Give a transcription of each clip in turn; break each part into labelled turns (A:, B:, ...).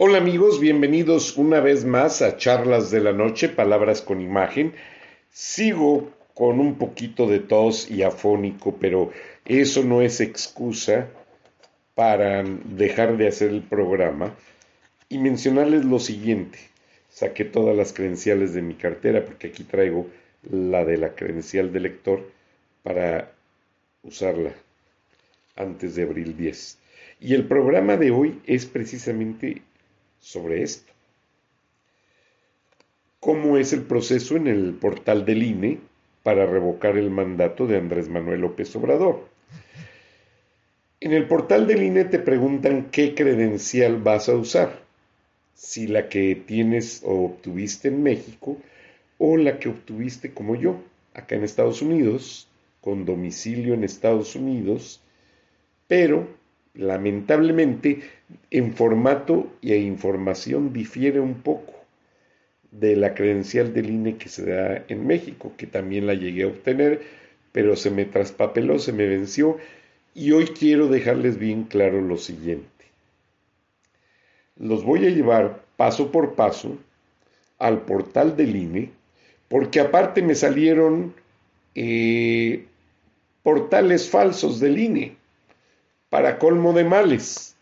A: Hola amigos, bienvenidos una vez más a Charlas de la Noche, Palabras con Imagen. Sigo con un poquito de tos y afónico, pero eso no es excusa para dejar de hacer el programa y mencionarles lo siguiente. Saqué todas las credenciales de mi cartera porque aquí traigo la de la credencial de lector para usarla antes de abril 10. Y el programa de hoy es precisamente sobre esto. ¿Cómo es el proceso en el portal del INE para revocar el mandato de Andrés Manuel López Obrador? En el portal del INE te preguntan qué credencial vas a usar, si la que tienes o obtuviste en México o la que obtuviste como yo, acá en Estados Unidos, con domicilio en Estados Unidos, pero lamentablemente en formato e información difiere un poco de la credencial del INE que se da en México, que también la llegué a obtener, pero se me traspapeló, se me venció, y hoy quiero dejarles bien claro lo siguiente. Los voy a llevar paso por paso al portal del INE, porque aparte me salieron eh, portales falsos del INE para colmo de males.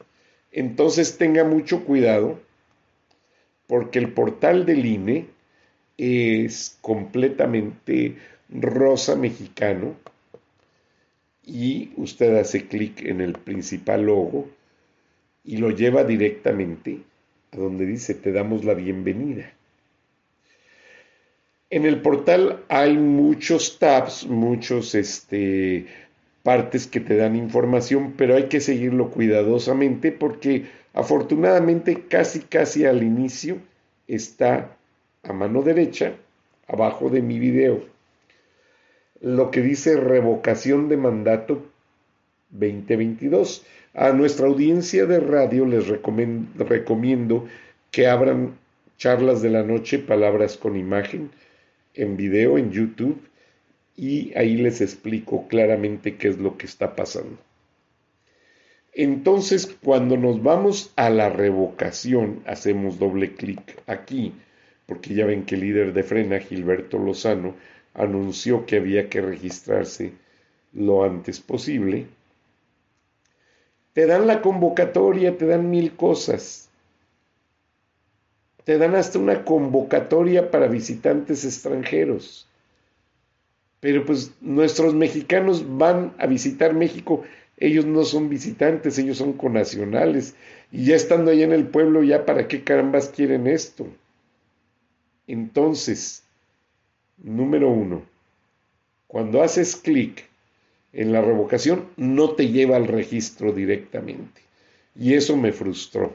A: Entonces tenga mucho cuidado porque el portal del INE es completamente rosa mexicano y usted hace clic en el principal logo y lo lleva directamente a donde dice te damos la bienvenida. En el portal hay muchos tabs, muchos este, partes que te dan información, pero hay que seguirlo cuidadosamente porque afortunadamente casi casi al inicio está a mano derecha, abajo de mi video, lo que dice revocación de mandato 2022. A nuestra audiencia de radio les recomiendo que abran charlas de la noche, palabras con imagen, en video en YouTube y ahí les explico claramente qué es lo que está pasando. Entonces, cuando nos vamos a la revocación, hacemos doble clic aquí, porque ya ven que el líder de Frena, Gilberto Lozano, anunció que había que registrarse lo antes posible. Te dan la convocatoria, te dan mil cosas. Te dan hasta una convocatoria para visitantes extranjeros pero pues nuestros mexicanos van a visitar México, ellos no son visitantes, ellos son conacionales, y ya estando allá en el pueblo, ya para qué carambas quieren esto. Entonces, número uno, cuando haces clic en la revocación, no te lleva al registro directamente. Y eso me frustró,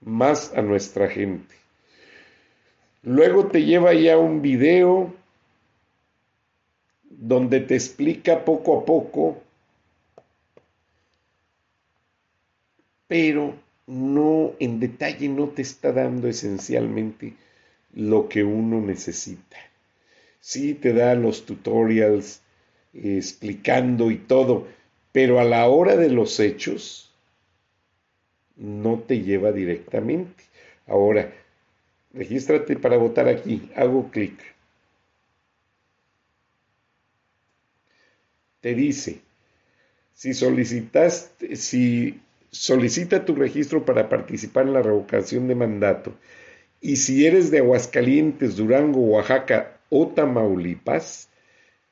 A: más a nuestra gente. Luego te lleva ya un video donde te explica poco a poco, pero no en detalle no te está dando esencialmente lo que uno necesita. Sí te da los tutorials explicando y todo, pero a la hora de los hechos no te lleva directamente. Ahora, regístrate para votar aquí, hago clic. Te dice, si solicitaste, si solicita tu registro para participar en la revocación de mandato Y si eres de Aguascalientes, Durango, Oaxaca o Tamaulipas,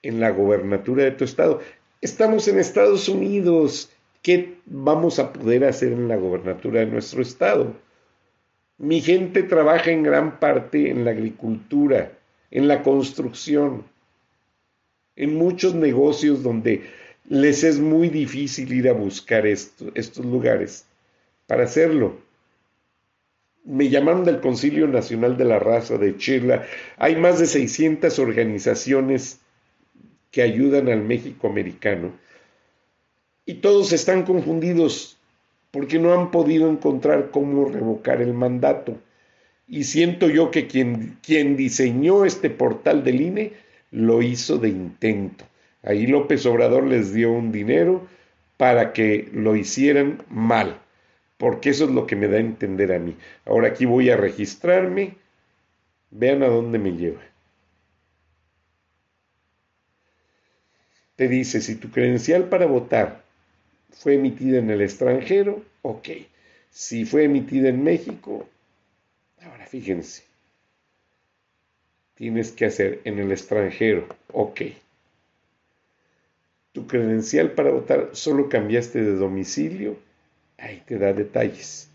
A: en la gobernatura de tu estado. Estamos en Estados Unidos. ¿Qué vamos a poder hacer en la gobernatura de nuestro estado? Mi gente trabaja en gran parte en la agricultura, en la construcción, en muchos negocios donde les es muy difícil ir a buscar estos lugares para hacerlo. Me llamaron del Concilio Nacional de la Raza de Chile. Hay más de 600 organizaciones que ayudan al México americano. Y todos están confundidos porque no han podido encontrar cómo revocar el mandato. Y siento yo que quien, quien diseñó este portal del INE lo hizo de intento. Ahí López Obrador les dio un dinero para que lo hicieran mal, porque eso es lo que me da a entender a mí. Ahora aquí voy a registrarme, vean a dónde me lleva. Te dice, si tu credencial para votar fue emitida en el extranjero, ok. Si fue emitida en México, ahora fíjense, tienes que hacer en el extranjero, ok tu credencial para votar, solo cambiaste de domicilio, ahí te da detalles.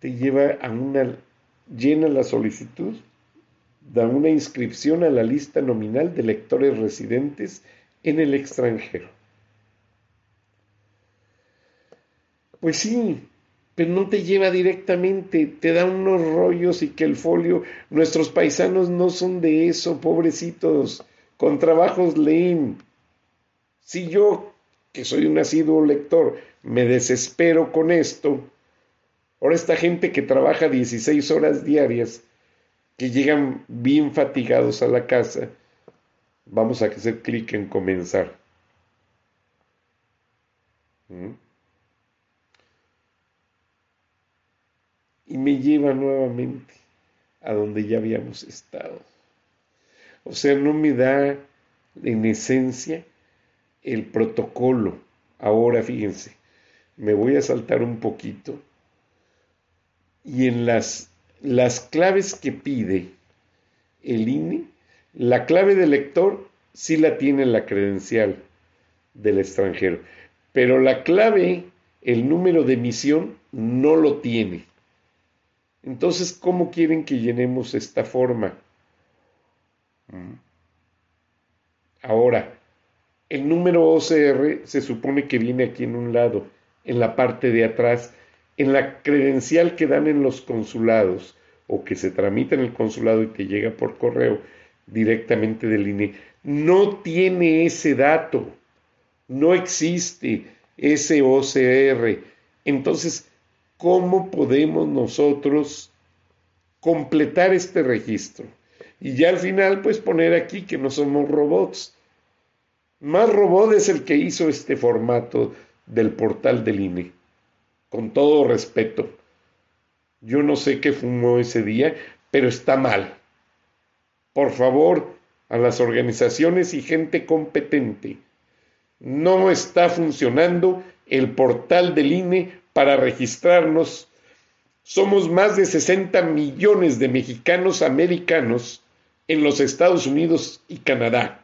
A: Te lleva a una, llena la solicitud, da una inscripción a la lista nominal de electores residentes en el extranjero. Pues sí, pero no te lleva directamente, te da unos rollos y que el folio, nuestros paisanos no son de eso, pobrecitos, con trabajos leen. Si yo, que soy un asiduo lector, me desespero con esto, ahora esta gente que trabaja 16 horas diarias, que llegan bien fatigados a la casa, vamos a hacer clic en comenzar. ¿Mm? Me lleva nuevamente a donde ya habíamos estado. O sea, no me da en esencia el protocolo. Ahora fíjense, me voy a saltar un poquito y en las, las claves que pide el INE, la clave del lector sí la tiene la credencial del extranjero, pero la clave, el número de emisión, no lo tiene. Entonces, ¿cómo quieren que llenemos esta forma? Mm. Ahora, el número OCR se supone que viene aquí en un lado, en la parte de atrás, en la credencial que dan en los consulados o que se tramita en el consulado y que llega por correo directamente del INE. No tiene ese dato, no existe ese OCR. Entonces, cómo podemos nosotros completar este registro. Y ya al final, pues poner aquí que no somos robots. Más robot es el que hizo este formato del portal del INE. Con todo respeto. Yo no sé qué fumó ese día, pero está mal. Por favor, a las organizaciones y gente competente. No está funcionando el portal del INE para registrarnos. Somos más de 60 millones de mexicanos americanos en los Estados Unidos y Canadá.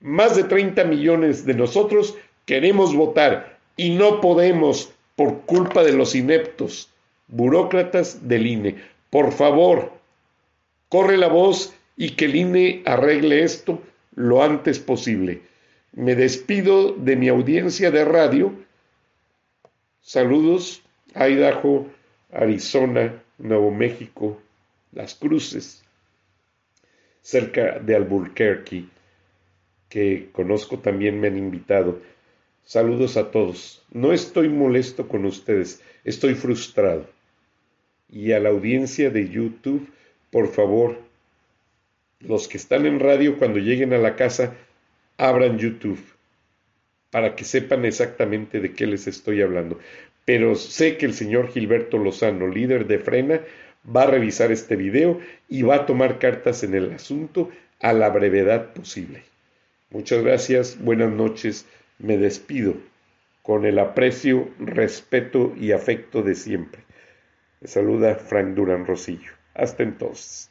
A: Más de 30 millones de nosotros queremos votar y no podemos por culpa de los ineptos burócratas del INE. Por favor, corre la voz y que el INE arregle esto lo antes posible. Me despido de mi audiencia de radio Saludos a Idaho, Arizona, Nuevo México, Las Cruces, cerca de Albuquerque, que conozco también me han invitado. Saludos a todos. No estoy molesto con ustedes, estoy frustrado. Y a la audiencia de YouTube, por favor, los que están en radio cuando lleguen a la casa, abran YouTube para que sepan exactamente de qué les estoy hablando. Pero sé que el señor Gilberto Lozano, líder de Frena, va a revisar este video y va a tomar cartas en el asunto a la brevedad posible. Muchas gracias, buenas noches, me despido con el aprecio, respeto y afecto de siempre. Le saluda Frank Durán Rosillo. Hasta entonces.